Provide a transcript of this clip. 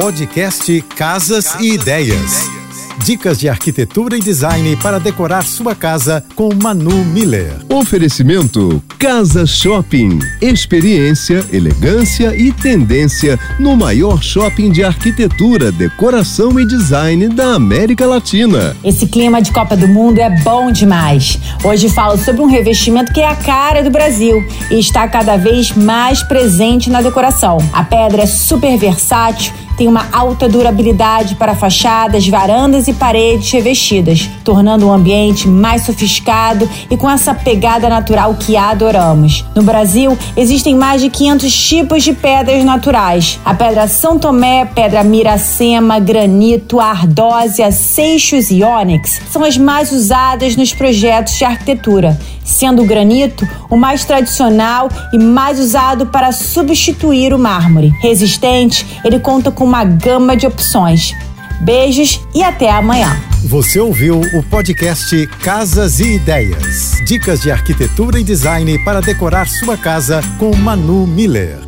Podcast Casas e Ideias. Dicas de arquitetura e design para decorar sua casa com Manu Miller. Oferecimento Casa Shopping. Experiência, elegância e tendência no maior shopping de arquitetura, decoração e design da América Latina. Esse clima de Copa do Mundo é bom demais. Hoje falo sobre um revestimento que é a cara do Brasil e está cada vez mais presente na decoração. A pedra é super versátil tem uma alta durabilidade para fachadas, varandas e paredes revestidas, tornando o ambiente mais sofisticado e com essa pegada natural que adoramos. No Brasil, existem mais de 500 tipos de pedras naturais. A pedra São Tomé, pedra Miracema, granito, ardósia, seixos e ônix são as mais usadas nos projetos de arquitetura, sendo o granito o mais tradicional e mais usado para substituir o mármore. Resistente, ele conta com uma gama de opções. Beijos e até amanhã. Você ouviu o podcast Casas e Ideias. Dicas de arquitetura e design para decorar sua casa com Manu Miller.